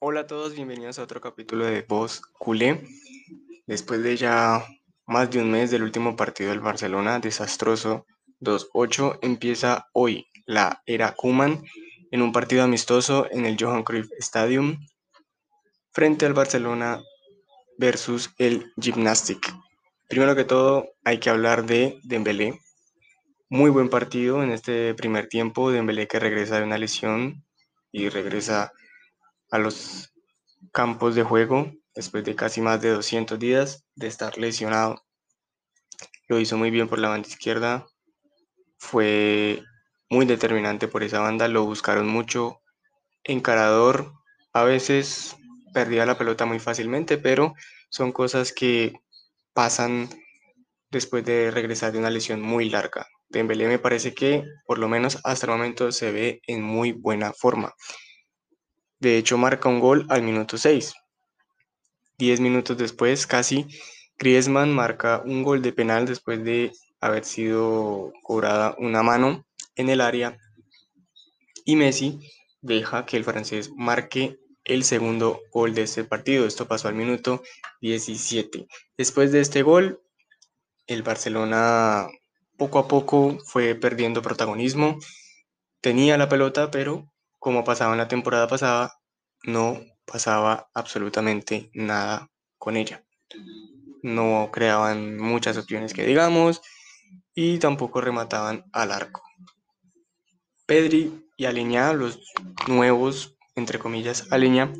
Hola a todos, bienvenidos a otro capítulo de Voz Culé. Después de ya más de un mes del último partido del Barcelona, desastroso 2-8, empieza hoy la era Kuman en un partido amistoso en el Johan Cruyff Stadium frente al Barcelona versus el Gymnastic. Primero que todo, hay que hablar de Dembélé. Muy buen partido en este primer tiempo. Dembélé que regresa de una lesión y regresa a los campos de juego después de casi más de 200 días de estar lesionado. Lo hizo muy bien por la banda izquierda. Fue muy determinante por esa banda. Lo buscaron mucho. Encarador. A veces perdía la pelota muy fácilmente, pero son cosas que pasan después de regresar de una lesión muy larga. Dembélé me parece que por lo menos hasta el momento se ve en muy buena forma. De hecho marca un gol al minuto 6. Diez minutos después, casi, Griezmann marca un gol de penal después de haber sido cobrada una mano en el área y Messi deja que el francés marque el segundo gol de este partido. Esto pasó al minuto 17. Después de este gol, el Barcelona poco a poco fue perdiendo protagonismo. Tenía la pelota, pero como pasaba en la temporada pasada, no pasaba absolutamente nada con ella. No creaban muchas opciones que digamos y tampoco remataban al arco. Pedri y Aleñá, los nuevos entre comillas, a Leña,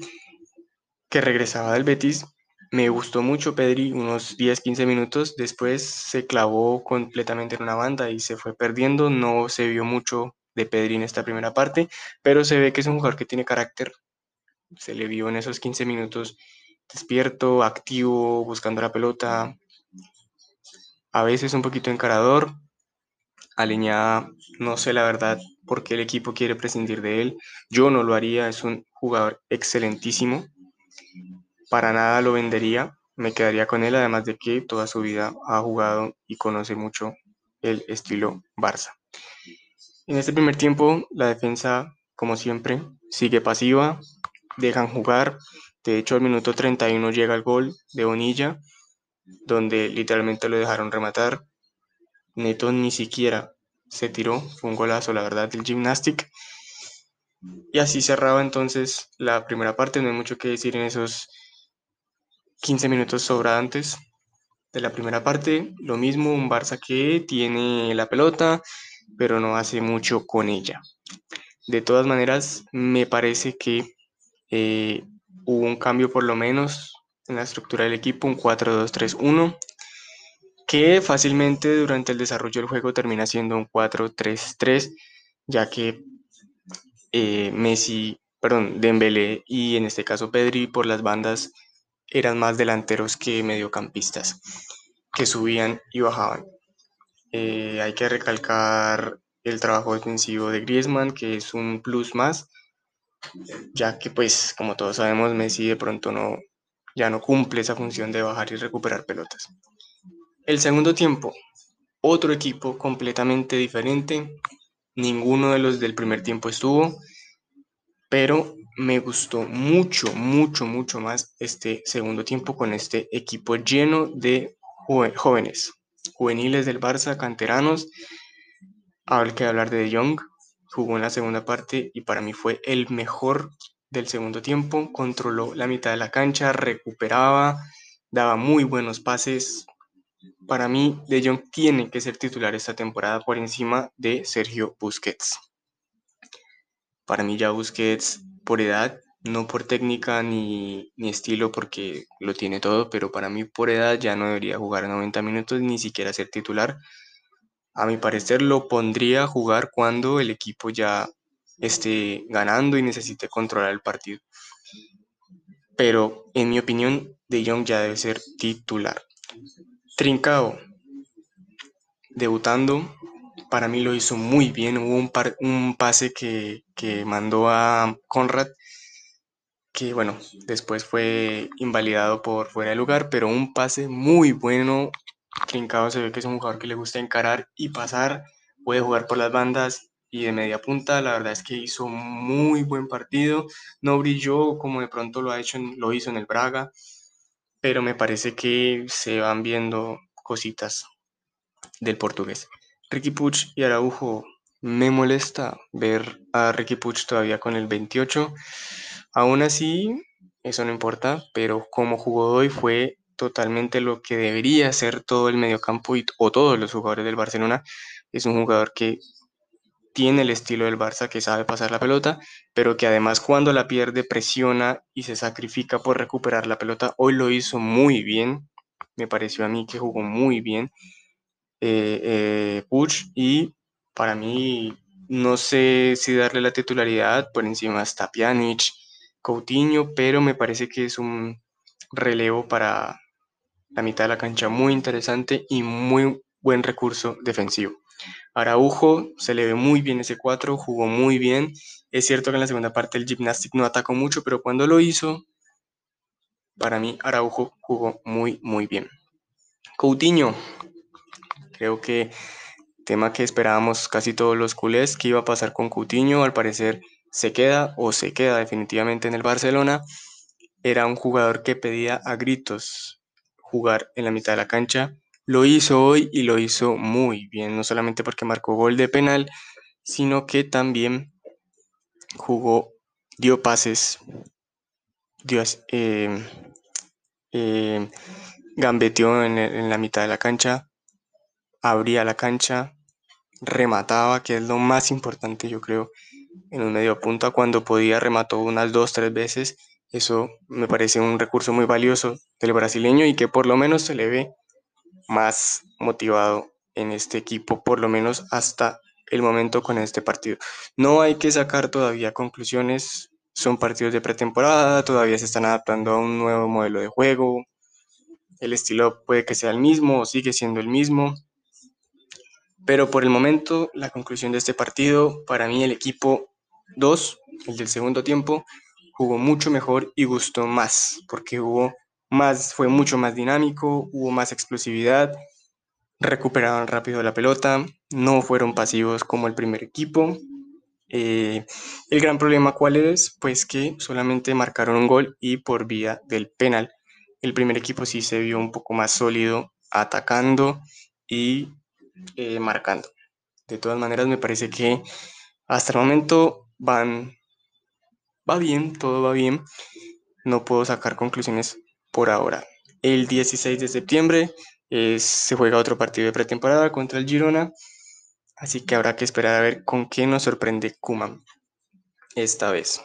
que regresaba del Betis. Me gustó mucho Pedri, unos 10-15 minutos. Después se clavó completamente en una banda y se fue perdiendo. No se vio mucho de Pedri esta primera parte, pero se ve que es un jugador que tiene carácter. Se le vio en esos 15 minutos despierto, activo, buscando la pelota. A veces un poquito encarador. Aleñá, no sé la verdad por qué el equipo quiere prescindir de él. Yo no lo haría, es un jugador excelentísimo. Para nada lo vendería, me quedaría con él, además de que toda su vida ha jugado y conoce mucho el estilo Barça. En este primer tiempo, la defensa, como siempre, sigue pasiva, dejan jugar. De hecho, al minuto 31 llega el gol de Bonilla, donde literalmente lo dejaron rematar. Neto ni siquiera se tiró, fue un golazo, la verdad, del Gymnastic. Y así cerraba entonces la primera parte, no hay mucho que decir en esos 15 minutos sobrantes de la primera parte. Lo mismo, un Barça que tiene la pelota, pero no hace mucho con ella. De todas maneras, me parece que eh, hubo un cambio por lo menos en la estructura del equipo, un 4-2-3-1, que fácilmente durante el desarrollo del juego termina siendo un 4-3-3, ya que eh, Messi, perdón, Dembélé y en este caso Pedri por las bandas eran más delanteros que mediocampistas, que subían y bajaban. Eh, hay que recalcar el trabajo defensivo de Griezmann, que es un plus más, ya que pues como todos sabemos Messi de pronto no, ya no cumple esa función de bajar y recuperar pelotas. El segundo tiempo, otro equipo completamente diferente. Ninguno de los del primer tiempo estuvo, pero me gustó mucho, mucho, mucho más este segundo tiempo con este equipo lleno de jóvenes, juveniles del Barça, canteranos. Hay que hablar de De Jong, jugó en la segunda parte y para mí fue el mejor del segundo tiempo. Controló la mitad de la cancha, recuperaba, daba muy buenos pases, para mí, De Jong tiene que ser titular esta temporada por encima de Sergio Busquets. Para mí ya Busquets por edad, no por técnica ni, estilo porque lo tiene todo, pero para mí por edad ya no debería jugar 90 minutos ni siquiera ser titular. A mi parecer lo pondría a jugar cuando el equipo ya esté ganando y necesite controlar el partido. Pero en mi opinión, De Jong ya debe ser titular. Trincao, debutando, para mí lo hizo muy bien. Hubo un, un pase que, mandó a Conrad, que bueno, después fue invalidado por fuera de lugar, pero un pase muy bueno. Trincao se ve que es un jugador que le gusta encarar y pasar, puede jugar por las bandas, y de media punta, la verdad es que hizo muy buen partido, no brilló como de pronto lo, ha hecho lo hizo en el Braga, pero me parece que se van viendo cositas del portugués. Ricky Puch y Araujo, me molesta ver a Ricky Puch todavía con el 28, aún así, eso no importa, pero como jugó hoy fue totalmente lo que debería ser todo el mediocampo o todos los jugadores del Barcelona. Es un jugador que tiene el estilo del Barça, que sabe pasar la pelota, pero que además cuando la pierde presiona y se sacrifica por recuperar la pelota. Hoy lo hizo muy bien, me pareció a mí que jugó muy bien eh, eh, Puch y para mí no sé si darle la titularidad, por encima está Pjanic, Coutinho, pero me parece que es un relevo para la mitad de la cancha muy interesante y muy buen recurso defensivo. Araujo se le ve muy bien ese 4, jugó muy bien. Es cierto que en la segunda parte el Gymnastic no atacó mucho, pero cuando lo hizo, para mí Araujo jugó muy, muy bien. Coutinho, creo que tema que esperábamos casi todos los culés, que iba a pasar con Coutinho, al parecer se queda o se queda definitivamente en el Barcelona. Era un jugador que pedía a gritos jugar en la mitad de la cancha lo hizo hoy y lo hizo muy bien, no solamente porque marcó gol de penal, sino que también jugó, dio pases, dio, eh, eh, gambeteó en, en la mitad de la cancha, abría la cancha, remataba, que es lo más importante yo creo en un medio punta, cuando podía remató unas dos, tres veces, eso me parece un recurso muy valioso del brasileño y que por lo menos se le ve más motivado en este equipo, por lo menos hasta el momento con este partido. No hay que sacar todavía conclusiones, son partidos de pretemporada, todavía se están adaptando a un nuevo modelo de juego, el estilo puede que sea el mismo o sigue siendo el mismo, pero por el momento la conclusión de este partido, para mí el equipo 2, el del segundo tiempo, jugó mucho mejor y gustó más, porque hubo más, fue mucho más dinámico, hubo más explosividad, recuperaron rápido la pelota, no fueron pasivos como el primer equipo. Eh, el gran problema cuál es, pues que solamente marcaron un gol y por vía del penal. El primer equipo sí se vio un poco más sólido atacando y eh, marcando. De todas maneras, me parece que hasta el momento van, va bien, todo va bien. No puedo sacar conclusiones por ahora. El 16 de septiembre se juega otro partido de pretemporada contra el Girona, así que habrá que esperar a ver con qué nos sorprende Kuman esta vez.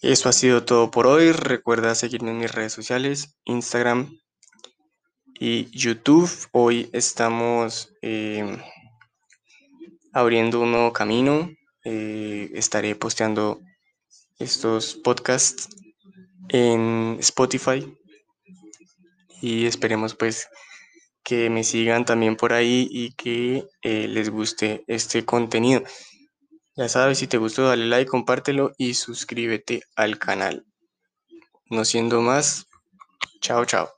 Eso ha sido todo por hoy. Recuerda seguirme en mis redes sociales, Instagram y YouTube. Hoy estamos em, abriendo un nuevo camino. Eh, estaré posteando estos podcasts en Spotify y esperemos pues que me sigan también por ahí y que eh, les guste este contenido. Ya sabes, si te gustó, dale like, compártelo y suscríbete al canal. No siendo más, chao, chao.